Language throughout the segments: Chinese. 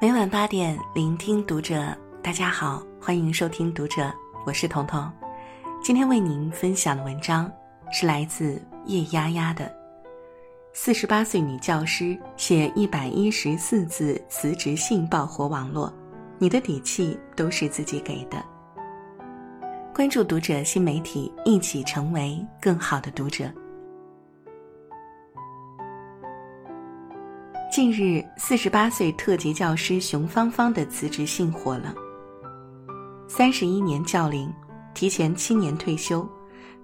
每晚八点，聆听读者。大家好，欢迎收听读者，我是彤彤。今天为您分享的文章是来自叶丫丫的。四十八岁女教师写一百一十四字辞职信爆火网络，你的底气都是自己给的。关注读者新媒体，一起成为更好的读者。近日，四十八岁特级教师熊芳芳的辞职信火了。三十一年教龄，提前七年退休，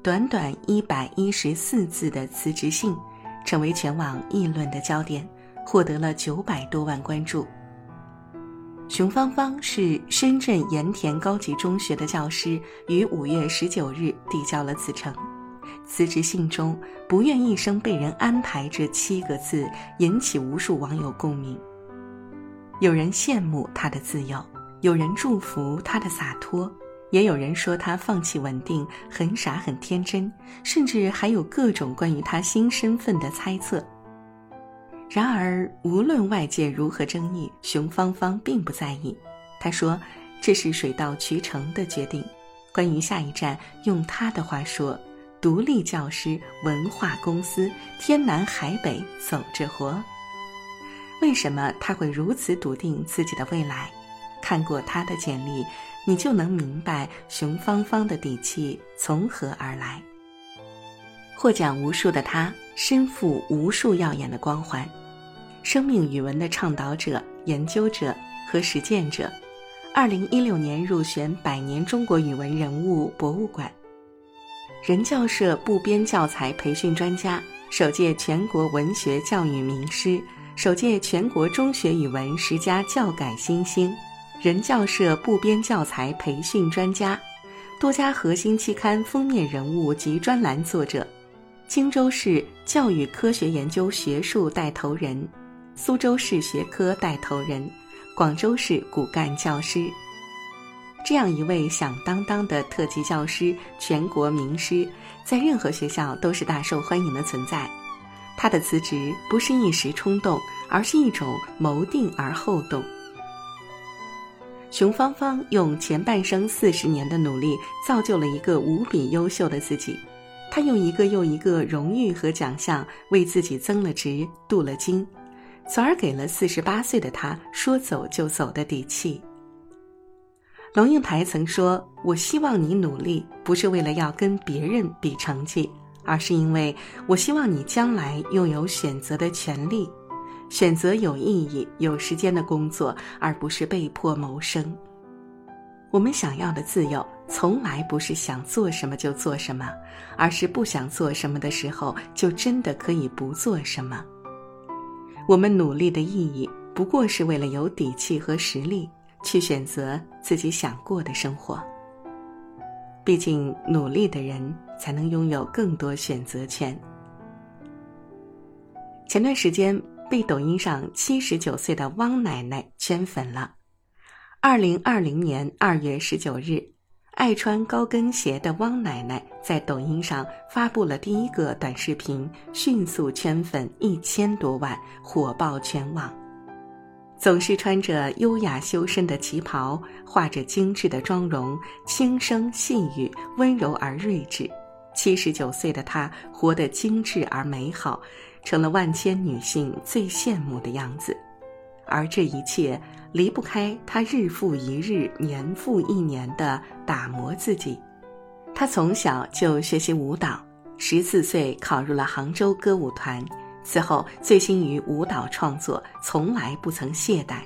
短短一百一十四字的辞职信，成为全网议论的焦点，获得了九百多万关注。熊芳芳是深圳盐田高级中学的教师，于五月十九日递交了辞呈。辞职信中“不愿一生被人安排”这七个字引起无数网友共鸣。有人羡慕他的自由，有人祝福他的洒脱，也有人说他放弃稳定很傻很天真，甚至还有各种关于他新身份的猜测。然而，无论外界如何争议，熊芳芳并不在意。她说：“这是水到渠成的决定。”关于下一站，用她的话说。独立教师文化公司，天南海北走着活。为什么他会如此笃定自己的未来？看过他的简历，你就能明白熊芳芳的底气从何而来。获奖无数的他，身负无数耀眼的光环：生命语文的倡导者、研究者和实践者。二零一六年入选百年中国语文人物博物馆。人教社部编教材培训专家，首届全国文学教育名师，首届全国中学语文十佳教改新星，人教社部编教材培训专家，多家核心期刊封面人物及专栏作者，荆州市教育科学研究学术带头人，苏州市学科带头人，广州市骨干教师。这样一位响当当的特级教师、全国名师，在任何学校都是大受欢迎的存在。他的辞职不是一时冲动，而是一种谋定而后动。熊芳芳用前半生四十年的努力，造就了一个无比优秀的自己。他用一个又一个荣誉和奖项，为自己增了值、镀了金，从而给了四十八岁的他说走就走的底气。龙应台曾说：“我希望你努力，不是为了要跟别人比成绩，而是因为我希望你将来拥有选择的权利，选择有意义、有时间的工作，而不是被迫谋生。我们想要的自由，从来不是想做什么就做什么，而是不想做什么的时候，就真的可以不做什么。我们努力的意义，不过是为了有底气和实力。”去选择自己想过的生活。毕竟，努力的人才能拥有更多选择权。前段时间被抖音上七十九岁的汪奶奶圈粉了。二零二零年二月十九日，爱穿高跟鞋的汪奶奶在抖音上发布了第一个短视频，迅速圈粉一千多万，火爆全网。总是穿着优雅修身的旗袍，画着精致的妆容，轻声细语，温柔而睿智。七十九岁的她活得精致而美好，成了万千女性最羡慕的样子。而这一切离不开她日复一日、年复一年的打磨自己。她从小就学习舞蹈，十四岁考入了杭州歌舞团。此后，醉心于舞蹈创作，从来不曾懈怠。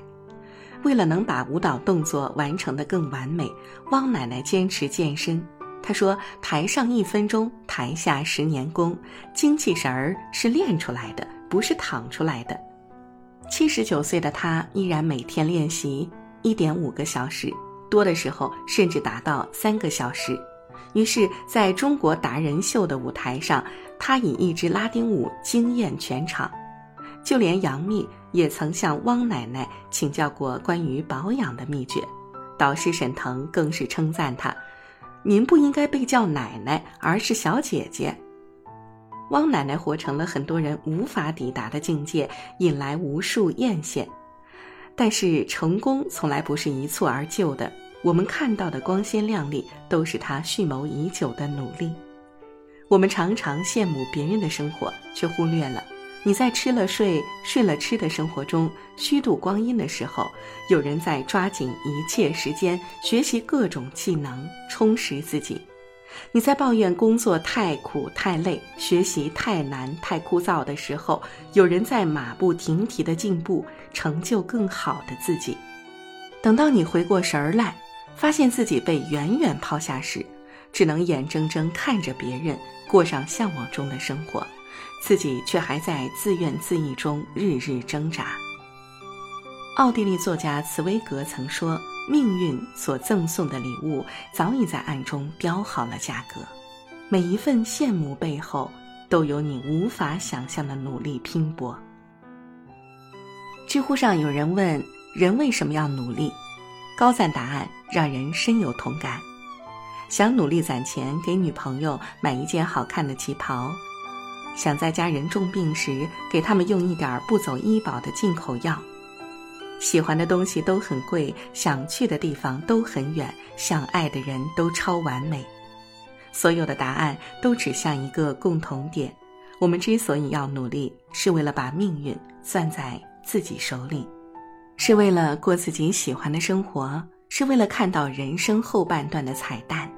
为了能把舞蹈动作完成得更完美，汪奶奶坚持健身。她说：“台上一分钟，台下十年功，精气神儿是练出来的，不是躺出来的。”七十九岁的她依然每天练习一点五个小时，多的时候甚至达到三个小时。于是，在中国达人秀的舞台上，他以一支拉丁舞惊艳全场。就连杨幂也曾向汪奶奶请教过关于保养的秘诀，导师沈腾更是称赞她：“您不应该被叫奶奶，而是小姐姐。”汪奶奶活成了很多人无法抵达的境界，引来无数艳羡。但是成功从来不是一蹴而就的。我们看到的光鲜亮丽，都是她蓄谋已久的努力。我们常常羡慕别人的生活，却忽略了你在吃了睡、睡了吃的生活中虚度光阴的时候，有人在抓紧一切时间学习各种技能，充实自己。你在抱怨工作太苦太累、学习太难太枯燥的时候，有人在马不停蹄的进步，成就更好的自己。等到你回过神儿来，发现自己被远远抛下时，只能眼睁睁看着别人过上向往中的生活，自己却还在自怨自艾中日日挣扎。奥地利作家茨威格曾说。命运所赠送的礼物早已在暗中标好了价格，每一份羡慕背后都有你无法想象的努力拼搏。知乎上有人问：人为什么要努力？高赞答案让人深有同感。想努力攒钱给女朋友买一件好看的旗袍，想在家人重病时给他们用一点不走医保的进口药。喜欢的东西都很贵，想去的地方都很远，想爱的人都超完美。所有的答案都指向一个共同点：我们之所以要努力，是为了把命运攥在自己手里，是为了过自己喜欢的生活，是为了看到人生后半段的彩蛋。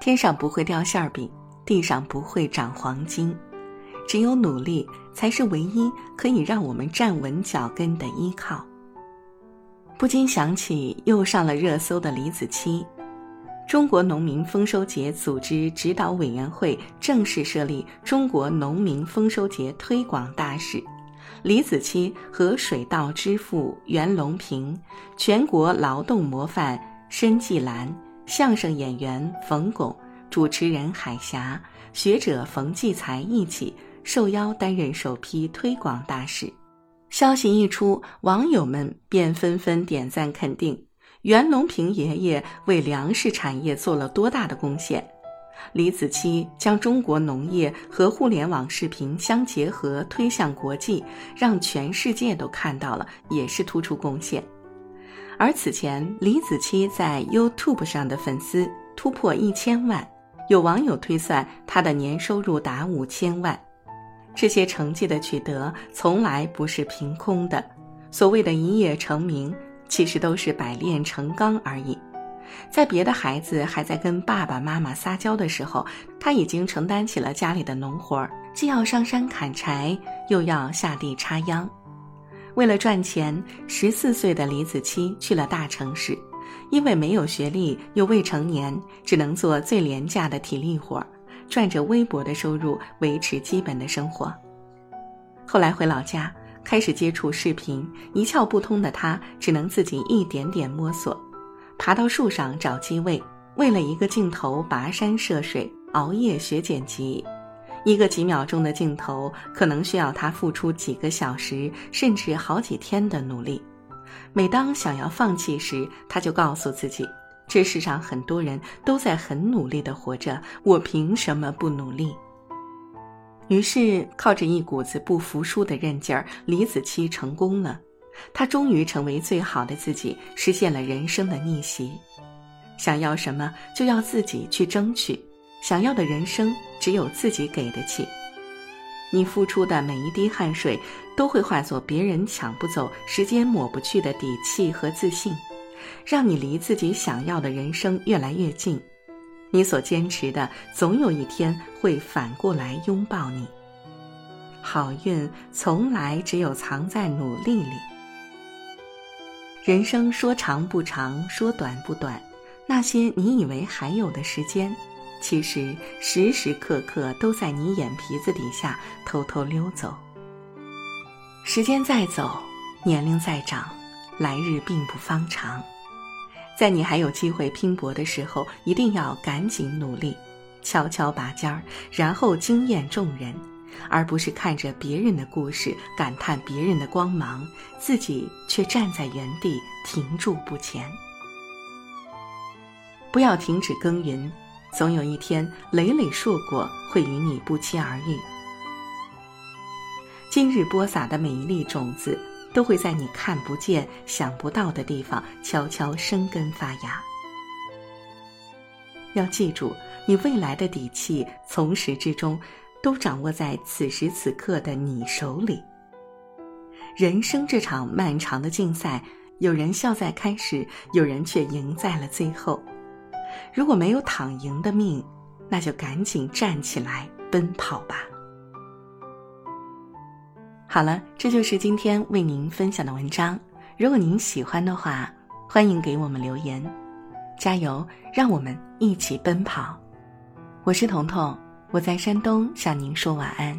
天上不会掉馅儿饼，地上不会长黄金。只有努力，才是唯一可以让我们站稳脚跟的依靠。不禁想起又上了热搜的李子柒，中国农民丰收节组织指导委员会正式设立中国农民丰收节推广大使，李子柒和水稻之父袁隆平、全国劳动模范申纪兰、相声演员冯巩、主持人海霞、学者冯骥才一起。受邀担任首批推广大使，消息一出，网友们便纷纷点赞肯定袁隆平爷爷为粮食产业做了多大的贡献。李子柒将中国农业和互联网视频相结合，推向国际，让全世界都看到了，也是突出贡献。而此前，李子柒在 YouTube 上的粉丝突破一千万，有网友推算他的年收入达五千万。这些成绩的取得从来不是凭空的，所谓的一夜成名，其实都是百炼成钢而已。在别的孩子还在跟爸爸妈妈撒娇的时候，他已经承担起了家里的农活儿，既要上山砍柴，又要下地插秧。为了赚钱，十四岁的李子柒去了大城市，因为没有学历又未成年，只能做最廉价的体力活。赚着微薄的收入维持基本的生活。后来回老家，开始接触视频，一窍不通的他只能自己一点点摸索，爬到树上找机位，为了一个镜头跋山涉水，熬夜学剪辑。一个几秒钟的镜头，可能需要他付出几个小时，甚至好几天的努力。每当想要放弃时，他就告诉自己。这世上很多人都在很努力的活着，我凭什么不努力？于是，靠着一股子不服输的韧劲儿，李子柒成功了。他终于成为最好的自己，实现了人生的逆袭。想要什么，就要自己去争取。想要的人生，只有自己给得起。你付出的每一滴汗水，都会化作别人抢不走、时间抹不去的底气和自信。让你离自己想要的人生越来越近，你所坚持的总有一天会反过来拥抱你。好运从来只有藏在努力里。人生说长不长，说短不短，那些你以为还有的时间，其实时时刻刻都在你眼皮子底下偷偷溜走。时间在走，年龄在长，来日并不方长。在你还有机会拼搏的时候，一定要赶紧努力，悄悄拔尖儿，然后惊艳众人，而不是看着别人的故事感叹别人的光芒，自己却站在原地停住不前。不要停止耕耘，总有一天累累硕果会与你不期而遇。今日播撒的每一粒种子，都会在你看不见、想不到的地方悄悄生根发芽。要记住，你未来的底气从始至终都掌握在此时此刻的你手里。人生这场漫长的竞赛，有人笑在开始，有人却赢在了最后。如果没有躺赢的命，那就赶紧站起来奔跑吧。好了，这就是今天为您分享的文章。如果您喜欢的话，欢迎给我们留言。加油，让我们一起奔跑。我是彤彤，我在山东向您说晚安。